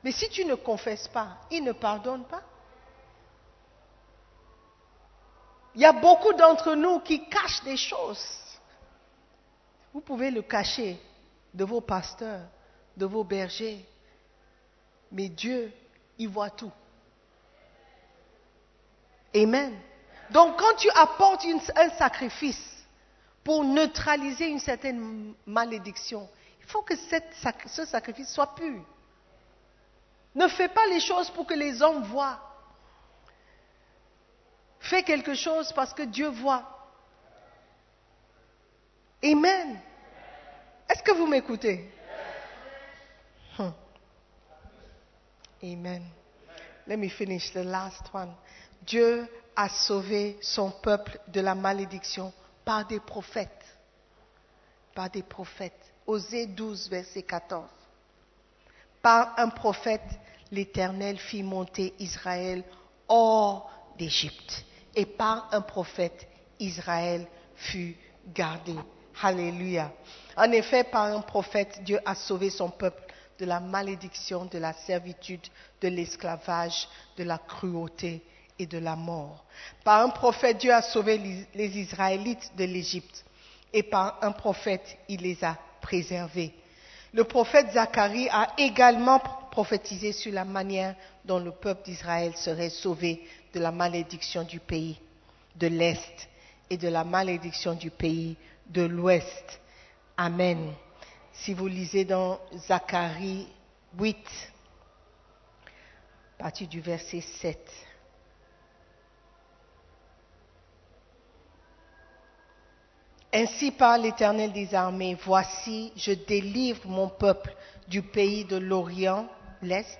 Mais si tu ne confesses pas, il ne pardonne pas. Il y a beaucoup d'entre nous qui cachent des choses. Vous pouvez le cacher de vos pasteurs, de vos bergers. Mais Dieu, il voit tout. Amen. Donc quand tu apportes un sacrifice pour neutraliser une certaine malédiction, il faut que ce sacrifice soit pur. Ne fais pas les choses pour que les hommes voient. Fais quelque chose parce que Dieu voit. Amen. Est-ce que vous m'écoutez? Hmm. Amen. Let me finish the last one. Dieu a sauvé son peuple de la malédiction par des prophètes. Par des prophètes. Osée 12, verset 14. Par un prophète, l'Éternel fit monter Israël hors d'Égypte. Et par un prophète, Israël fut gardé. Alléluia. En effet, par un prophète, Dieu a sauvé son peuple de la malédiction, de la servitude, de l'esclavage, de la cruauté et de la mort. Par un prophète, Dieu a sauvé les- Israélites de l'Égypte. Et par un prophète, il les a préservés. Le prophète Zacharie a également prophétisé sur la manière dont le peuple d'Israël serait sauvé de la malédiction du pays de l'Est et de la malédiction du pays de l'Ouest. Amen. Si vous lisez dans Zacharie 8, à partir du verset 7. Ainsi parle l'Éternel des armées, voici, je délivre mon peuple du pays de l'Orient, l'Est,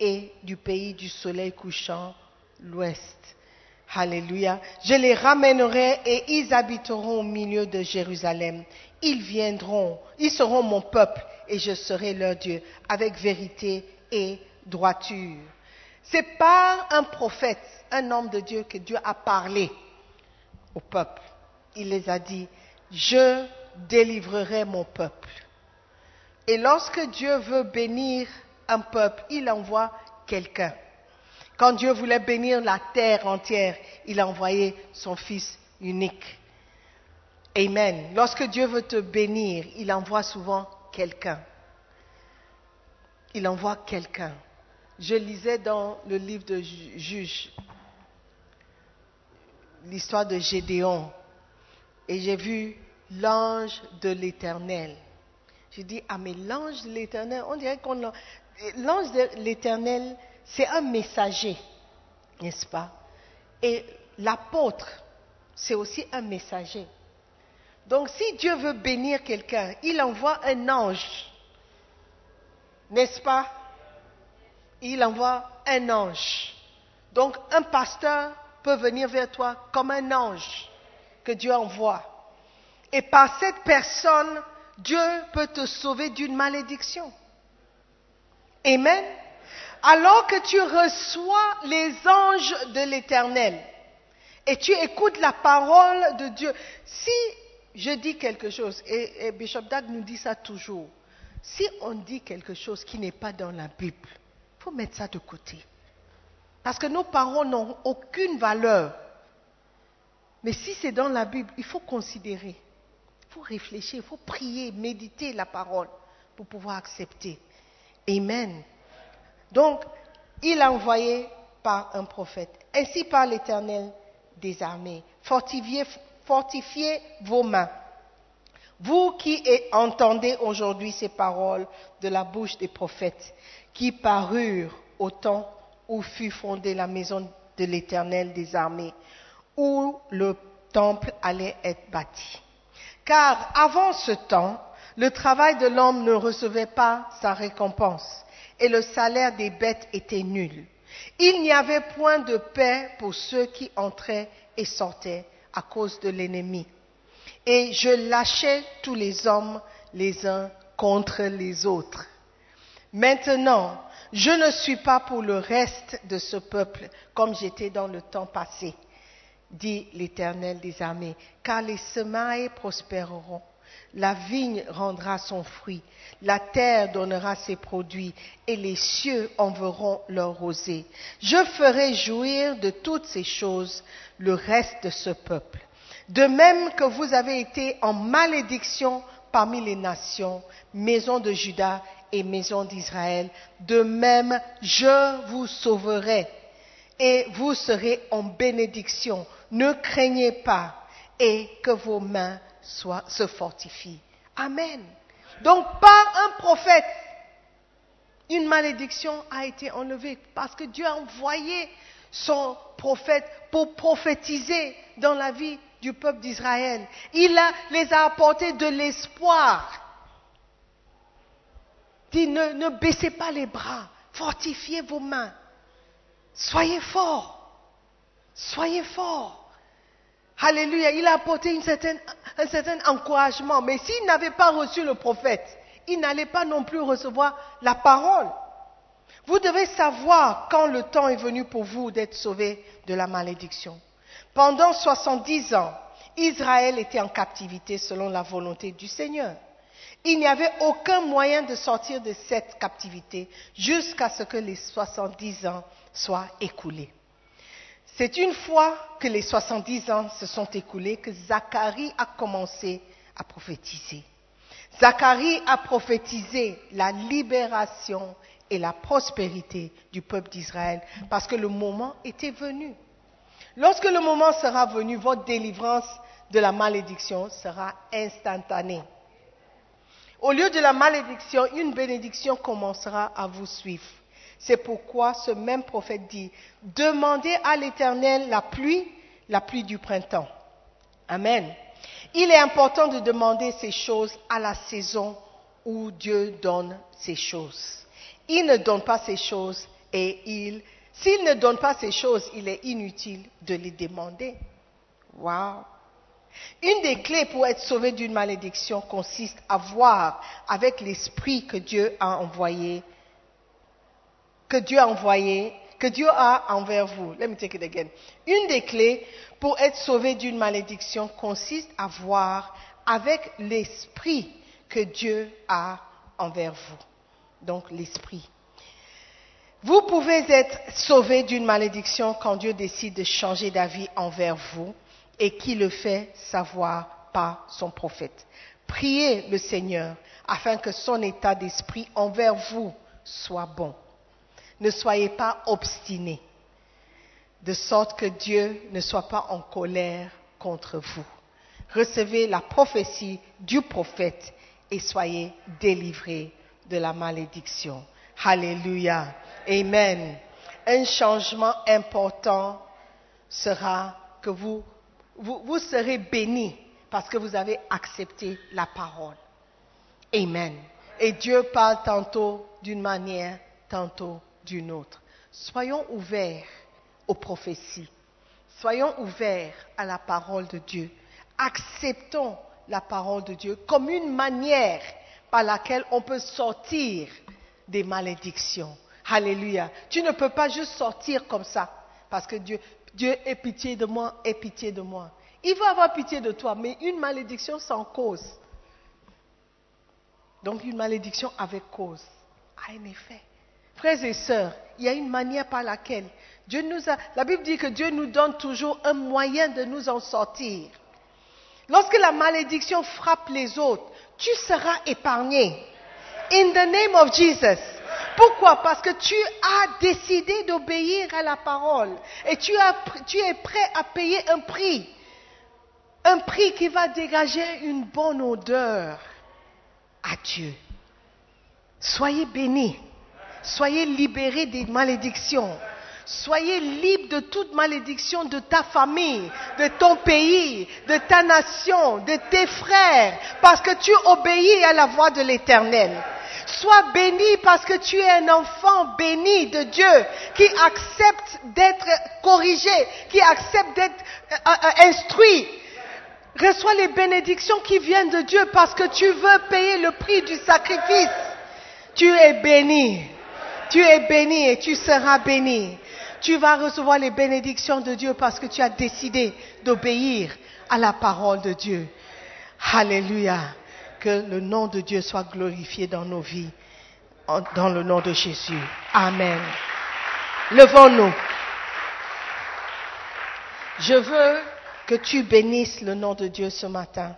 et du pays du soleil couchant, l'Ouest. Alléluia. Je les ramènerai et ils habiteront au milieu de Jérusalem. Ils viendront, ils seront mon peuple et je serai leur Dieu avec vérité et droiture. C'est par un prophète, un homme de Dieu que Dieu a parlé au peuple. Il les a dit, je délivrerai mon peuple. Et lorsque Dieu veut bénir un peuple, il envoie quelqu'un. Quand Dieu voulait bénir la terre entière, il a envoyé son Fils unique. Amen. Lorsque Dieu veut te bénir, il envoie souvent quelqu'un. Il envoie quelqu'un. Je lisais dans le livre de Ju- Juges l'histoire de Gédéon et j'ai vu l'ange de l'Éternel. J'ai dit, ah mais l'ange de l'Éternel, on dirait qu'on l'a... L'ange de l'Éternel, c'est un messager, n'est-ce pas? Et l'apôtre, c'est aussi un messager. Donc si Dieu veut bénir quelqu'un, il envoie un ange, n'est-ce pas? Il envoie un ange. Donc un pasteur peut venir vers toi comme un ange que Dieu envoie. Et par cette personne, Dieu peut te sauver d'une malédiction. Amen. Alors que tu reçois les anges de l'Éternel et tu écoutes la parole de Dieu, si je dis quelque chose, et, Bishop Dag nous dit ça toujours, si on dit quelque chose qui n'est pas dans la Bible, il faut mettre ça de côté. Parce que nos paroles n'ont aucune valeur. Mais si c'est dans la Bible, il faut considérer, il faut réfléchir, il faut prier, méditer la parole pour pouvoir accepter. Amen. Donc, il a envoyé par un prophète. Ainsi par l'Éternel des armées. Fortifiez, fortifiez vos mains. Vous qui entendez aujourd'hui ces paroles de la bouche des prophètes, qui parurent au temps où fut fondée la maison de l'Éternel des armées, où le temple allait être bâti. Car avant ce temps, le travail de l'homme ne recevait pas sa récompense et le salaire des bêtes était nul. Il n'y avait point de paix pour ceux qui entraient et sortaient à cause de l'ennemi. Et je lâchais tous les hommes les uns contre les autres. Maintenant, je ne suis pas pour le reste de ce peuple comme j'étais dans le temps passé, dit l'Éternel des armées, car les semailles prospéreront, la vigne rendra son fruit, la terre donnera ses produits, et les cieux enverront leur rosée. Je ferai jouir de toutes ces choses le reste de ce peuple. De même que vous avez été en malédiction parmi les nations, maison de Juda et maison d'Israël, de même je vous sauverai et vous serez en bénédiction. Ne craignez pas et que vos mains soient, se fortifient. Amen. Donc par un prophète, une malédiction a été enlevée parce que Dieu a envoyé son prophète pour prophétiser dans la vie du peuple d'Israël. Il les a apporté de l'espoir. Dit, ne baissez pas les bras, fortifiez vos mains. Soyez forts. Soyez forts. Alléluia. Il a apporté un certain encouragement. Mais s'il n'avait pas reçu le prophète, ils n'allaient pas non plus recevoir la parole. Vous devez savoir quand le temps est venu pour vous d'être sauvés de la malédiction. Pendant 70 ans, Israël était en captivité selon la volonté du Seigneur. Il n'y avait aucun moyen de sortir de cette captivité jusqu'à ce que les 70 ans soient écoulés. C'est une fois que les 70 ans se sont écoulés que Zacharie a commencé à prophétiser. Zacharie a prophétisé la libération et la prospérité du peuple d'Israël parce que le moment était venu. Lorsque le moment sera venu, votre délivrance de la malédiction sera instantanée. Au lieu de la malédiction, une bénédiction commencera à vous suivre. C'est pourquoi ce même prophète dit, demandez à l'Éternel la pluie, la pluie du printemps. Amen. Il est important de demander ces choses à la saison où Dieu donne ces choses. Il ne donne pas ces choses et il, s'il ne donne pas ces choses, il est inutile de les demander. Wow. Une des clés pour être sauvé d'une malédiction consiste à voir avec l'esprit que Dieu a envoyé, que Dieu a envoyé, que Dieu a envers vous. Let me take it again. Une des clés pour être sauvé d'une malédiction consiste à voir avec l'esprit que Dieu a envers vous. Donc l'esprit. Vous pouvez être sauvé d'une malédiction quand Dieu décide de changer d'avis envers vous et qui le fait savoir par son prophète. Priez le Seigneur afin que son état d'esprit envers vous soit bon. Ne soyez pas obstinés, de sorte que Dieu ne soit pas en colère contre vous. Recevez la prophétie du prophète et soyez délivrés de la malédiction. Alléluia. Amen. Un changement important sera que vous, serez bénis parce que vous avez accepté la parole. Amen. Et Dieu parle tantôt d'une manière, tantôt d'une autre. Soyons ouverts aux prophéties. Soyons ouverts à la parole de Dieu. Acceptons la parole de Dieu comme une manière par laquelle on peut sortir des malédictions. Alléluia. Tu ne peux pas juste sortir comme ça parce que Dieu, Dieu ait pitié de moi, ait pitié de moi. Il va avoir pitié de toi, mais une malédiction sans cause. Donc une malédiction avec cause a un effet. Frères et sœurs, il y a une manière par laquelle Dieu nous a. La Bible dit que Dieu nous donne toujours un moyen de nous en sortir. Lorsque la malédiction frappe les autres, tu seras épargné. In the name of Jesus. Pourquoi? Parce que tu as décidé d'obéir à la parole et tu, as, tu es prêt à payer un prix. Un prix qui va dégager une bonne odeur à Dieu. Soyez bénis. Soyez libérés des malédictions. Soyez libres de toute malédiction de ta famille, de ton pays, de ta nation, de tes frères, parce que tu obéis à la voix de l'Éternel. Sois béni parce que tu es un enfant béni de Dieu qui accepte d'être corrigé, qui accepte d'être euh, euh, instruit. Reçois les bénédictions qui viennent de Dieu parce que tu veux payer le prix du sacrifice. Tu es béni. Tu es béni et tu seras béni. Tu vas recevoir les bénédictions de Dieu parce que tu as décidé d'obéir à la parole de Dieu. Alléluia. Que le nom de Dieu soit glorifié dans nos vies. Dans le nom de Jésus. Amen. Levons-nous. Je veux que tu bénisses le nom de Dieu ce matin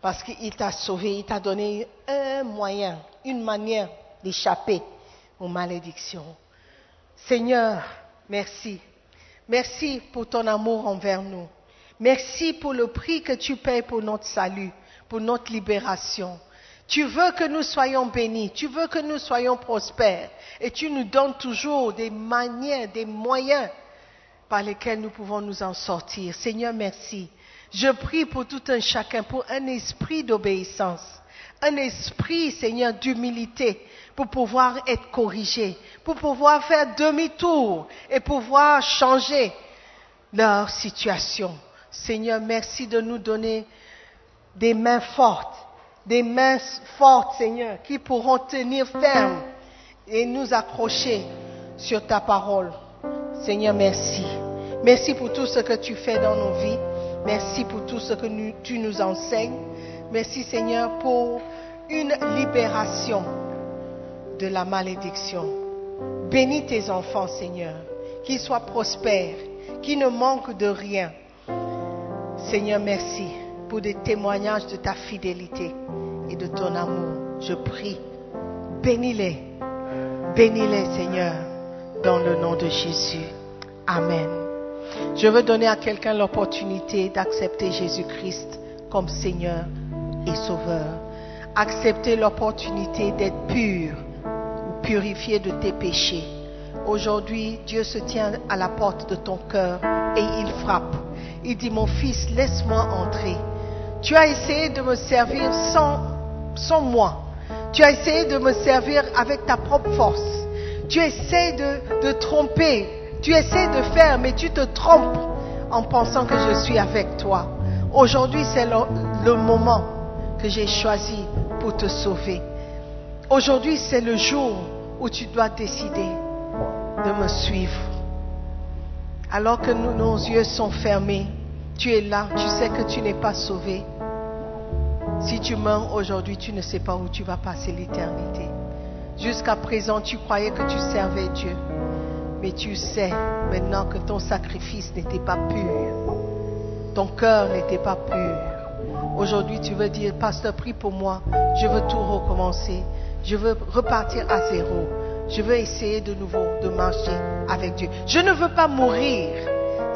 parce qu'il t'a sauvé, il t'a donné un moyen, une manière d'échapper aux malédictions. Seigneur, merci. Merci pour ton amour envers nous. Merci pour le prix que tu payes pour notre salut, pour notre libération. Tu veux que nous soyons bénis, tu veux que nous soyons prospères et tu nous donnes toujours des manières, des moyens par lesquels nous pouvons nous en sortir. Seigneur, merci. Je prie pour tout un chacun, pour un esprit d'obéissance, un esprit, Seigneur, d'humilité, pour pouvoir être corrigé, pour pouvoir faire demi-tour et pouvoir changer leur situation. Seigneur, merci de nous donner des mains fortes des mains fortes, Seigneur, qui pourront tenir ferme et nous accrocher sur ta parole. Seigneur, merci. Merci pour tout ce que tu fais dans nos vies. Merci pour tout ce que tu nous enseignes. Merci, Seigneur, pour une libération de la malédiction. Bénis tes enfants, Seigneur, qu'ils soient prospères, qu'ils ne manquent de rien. Seigneur, merci pour des témoignages de ta fidélité et de ton amour. Je prie, bénis-les, bénis-les, Seigneur, dans le nom de Jésus. Amen. Je veux donner à quelqu'un l'opportunité d'accepter Jésus-Christ comme Seigneur et Sauveur. Accepter l'opportunité d'être pur purifié de tes péchés. Aujourd'hui, Dieu se tient à la porte de ton cœur et il frappe. Il dit, mon fils, laisse-moi entrer. Tu as essayé de me servir sans, moi. Tu as essayé de me servir avec ta propre force. Tu essaies de, tromper. Tu essaies de faire, mais tu te trompes en pensant que je suis avec toi. Aujourd'hui, c'est le moment que j'ai choisi pour te sauver. Aujourd'hui, c'est le jour où tu dois décider de me suivre. Alors que nos yeux sont fermés, tu es là, tu sais que tu n'es pas sauvé. Si tu meurs aujourd'hui, tu ne sais pas où tu vas passer l'éternité. Jusqu'à présent, tu croyais que tu servais Dieu. Mais tu sais maintenant que ton sacrifice n'était pas pur. Ton cœur n'était pas pur. Aujourd'hui, tu veux dire, pasteur, prie pour moi. Je veux tout recommencer. Je veux repartir à zéro. Je veux essayer de nouveau de marcher avec Dieu. Je ne veux pas mourir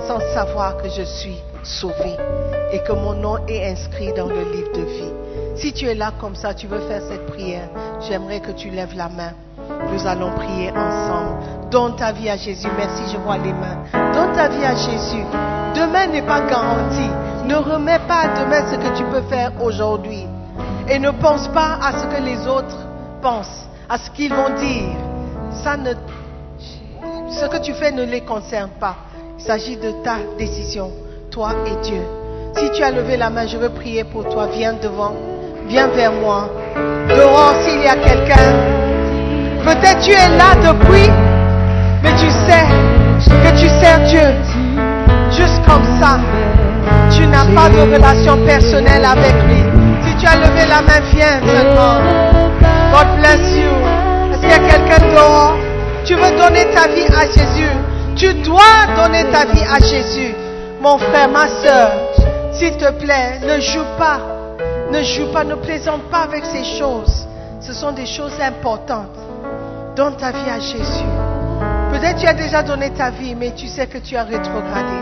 sans savoir que je suis sauvé et que mon nom est inscrit dans le livre de vie. Si tu es là comme ça, tu veux faire cette prière, j'aimerais que tu lèves la main. Nous allons prier ensemble. Donne ta vie à Jésus. Merci, je vois les mains. Donne ta vie à Jésus. Demain n'est pas garanti. Ne remets pas à demain ce que tu peux faire aujourd'hui. Et ne pense pas à ce que les autres à ce qu'ils vont dire. Ça ne, ce que tu fais ne les concerne pas. Il s'agit de ta décision, toi et Dieu. Si tu as levé la main, je veux prier pour toi. Viens devant, viens vers moi. Dehors, s'il y a quelqu'un, peut-être tu es là depuis, mais tu sais que tu sers Dieu juste comme ça. Tu n'as pas de relation personnelle avec lui. Si tu as levé la main, viens seulement. God bless you. Est-ce qu'il y a quelqu'un dehors? Tu veux donner ta vie à Jésus. Tu dois donner ta vie à Jésus. Mon frère, ma soeur, s'il te plaît, ne joue pas. Ne joue pas, ne plaisante pas avec ces choses. Ce sont des choses importantes. Donne ta vie à Jésus. Peut-être tu as déjà donné ta vie, mais tu sais que tu as rétrogradé.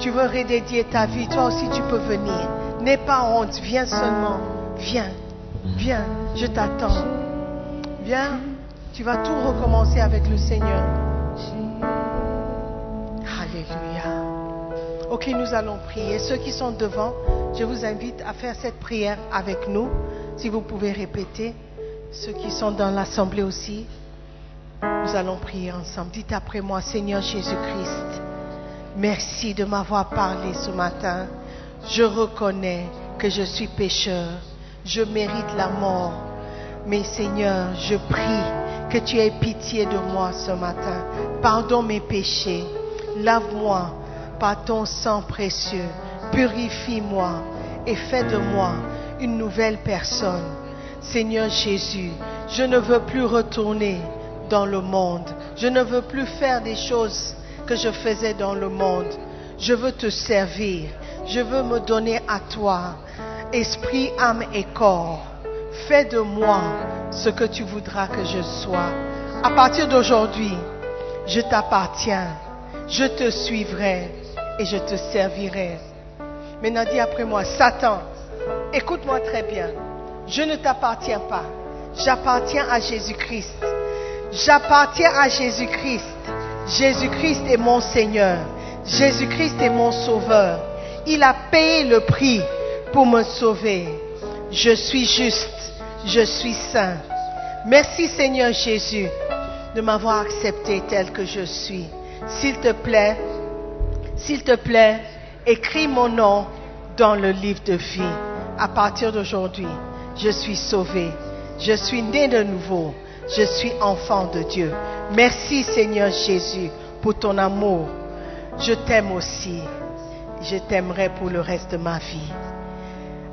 Tu veux redédier ta vie. Toi aussi, tu peux venir. N'aie pas honte. Viens seulement. Viens. Viens. Je t'attends. Viens. Tu vas tout recommencer avec le Seigneur. Alléluia. Ok, nous allons prier. Ceux qui sont devant, je vous invite à faire cette prière avec nous. Si vous pouvez répéter. Ceux qui sont dans l'assemblée aussi. Nous allons prier ensemble. Dites après moi, Seigneur Jésus-Christ, merci de m'avoir parlé ce matin. Je reconnais que je suis pécheur. Je mérite la mort. Mais Seigneur, je prie que tu aies pitié de moi ce matin. Pardonne mes péchés. Lave-moi par ton sang précieux. Purifie-moi et fais de moi une nouvelle personne. Seigneur Jésus, je ne veux plus retourner dans le monde. Je ne veux plus faire des choses que je faisais dans le monde. Je veux te servir. Je veux me donner à toi, esprit, âme et corps. Fais de moi ce que tu voudras que je sois. À partir d'aujourd'hui, je t'appartiens. Je te suivrai et je te servirai. Maintenant, dis après moi, Satan, écoute-moi très bien. Je ne t'appartiens pas. J'appartiens à Jésus-Christ. J'appartiens à Jésus-Christ. Jésus-Christ est mon Seigneur. Jésus-Christ est mon Sauveur. Il a payé le prix pour me sauver. Je suis juste. Je suis saint. Merci Seigneur Jésus de m'avoir accepté tel que je suis. S'il te plaît, s'il te plaît, écris mon nom dans le livre de vie. À partir d'aujourd'hui, Je suis sauvé. Je suis né de nouveau. Je suis enfant de Dieu. Merci Seigneur Jésus pour ton amour. Je t'aime aussi. Je t'aimerai pour le reste de ma vie.